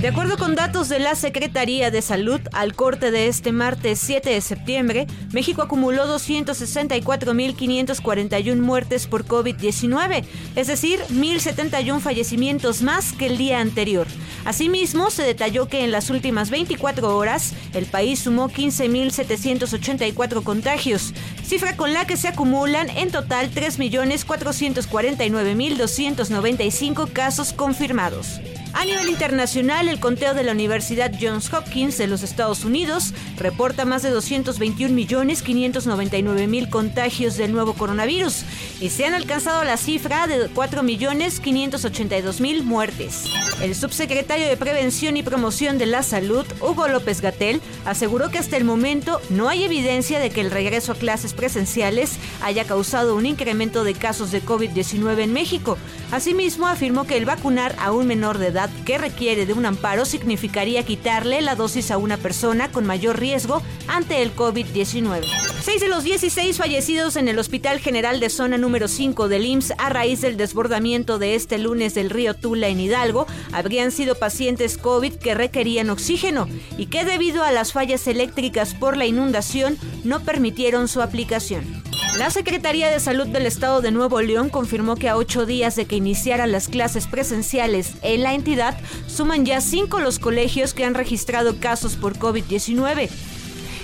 De acuerdo con datos de la Secretaría de Salud, al corte de este martes 7 de septiembre, México acumuló 264.541 muertes por COVID-19, es decir, 1.071 fallecimientos más que el día anterior. Asimismo, se detalló que en las últimas 24 horas, el país sumó 15.784 contagios, cifra con la que se acumulan en total 3.449.295 casos confirmados. A nivel internacional, el conteo de la Universidad Johns Hopkins de los Estados Unidos reporta más de 221.599.000 contagios del nuevo coronavirus y se han alcanzado la cifra de 4.582.000 muertes. El subsecretario de Prevención y Promoción de la Salud, Hugo López Gatel, aseguró que hasta el momento no hay evidencia de que el regreso a clases presenciales haya causado un incremento de casos de COVID-19 en México. Asimismo, afirmó que el vacunar a un menor de edad que requiere de un amparo significaría quitarle la dosis a una persona con mayor riesgo ante el COVID-19. Seis de los 16 fallecidos en el Hospital General de Zona número 5 del IMSS a raíz del desbordamiento de este lunes del río Tula en Hidalgo habrían sido pacientes COVID que requerían oxígeno y que debido a las fallas eléctricas por la inundación no permitieron su aplicación. La Secretaría de Salud del Estado de Nuevo León confirmó que a ocho días de que iniciaran las clases presenciales en la entidad, suman ya cinco los colegios que han registrado casos por COVID-19.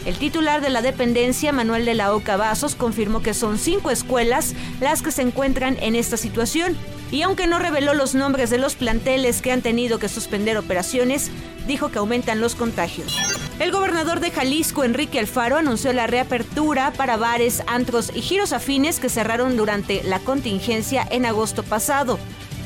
El titular de la dependencia, Manuel de la Oca Vasos, confirmó que son cinco escuelas las que se encuentran en esta situación. Y aunque no reveló los nombres de los planteles que han tenido que suspender operaciones, dijo que aumentan los contagios. El gobernador de Jalisco, Enrique Alfaro, anunció la reapertura para bares, antros y giros afines que cerraron durante la contingencia en agosto pasado,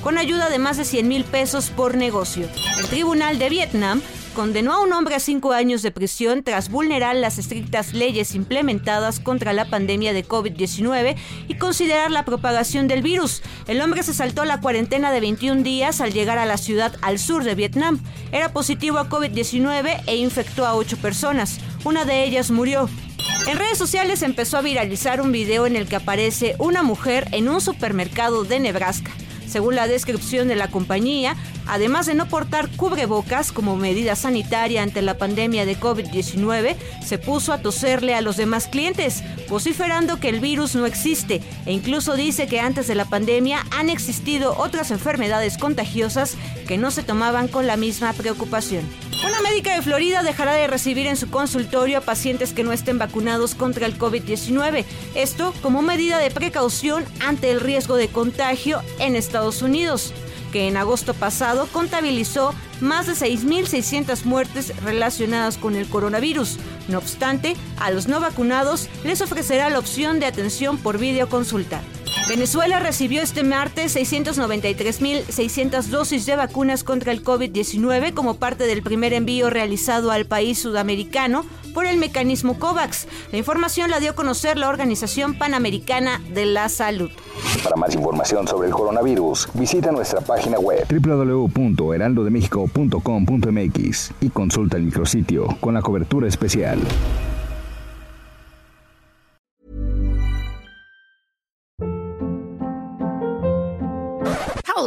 con ayuda de más de 100 mil pesos por negocio. El Tribunal de Vietnam condenó a un hombre a cinco años de prisión tras vulnerar las estrictas leyes implementadas contra la pandemia de COVID-19 y considerar la propagación del virus. El hombre se saltó la cuarentena de 21 días al llegar a la ciudad al sur de Vietnam. Era positivo a COVID-19 e infectó a ocho personas. Una de ellas murió. En redes sociales empezó a viralizar un video en el que aparece una mujer en un supermercado de Nebraska. Según la descripción de la compañía, además de no portar cubrebocas como medida sanitaria ante la pandemia de COVID-19, se puso a toserle a los demás clientes, vociferando que el virus no existe e incluso dice que antes de la pandemia han existido otras enfermedades contagiosas que no se tomaban con la misma preocupación. Una médica de Florida dejará de recibir en su consultorio a pacientes que no estén vacunados contra el COVID-19. Esto como medida de precaución ante el riesgo de contagio en Estados Unidos, que en agosto pasado contabilizó más de 6.600 muertes relacionadas con el coronavirus. No obstante, a los no vacunados les ofrecerá la opción de atención por videoconsulta. Venezuela recibió este martes 693.600 dosis de vacunas contra el COVID-19 como parte del primer envío realizado al país sudamericano por el mecanismo COVAX. La información la dio a conocer la Organización Panamericana de la Salud. Para más información sobre el coronavirus, visita nuestra página web www.heraldodemexico.com.mx y consulta el micrositio con la cobertura especial.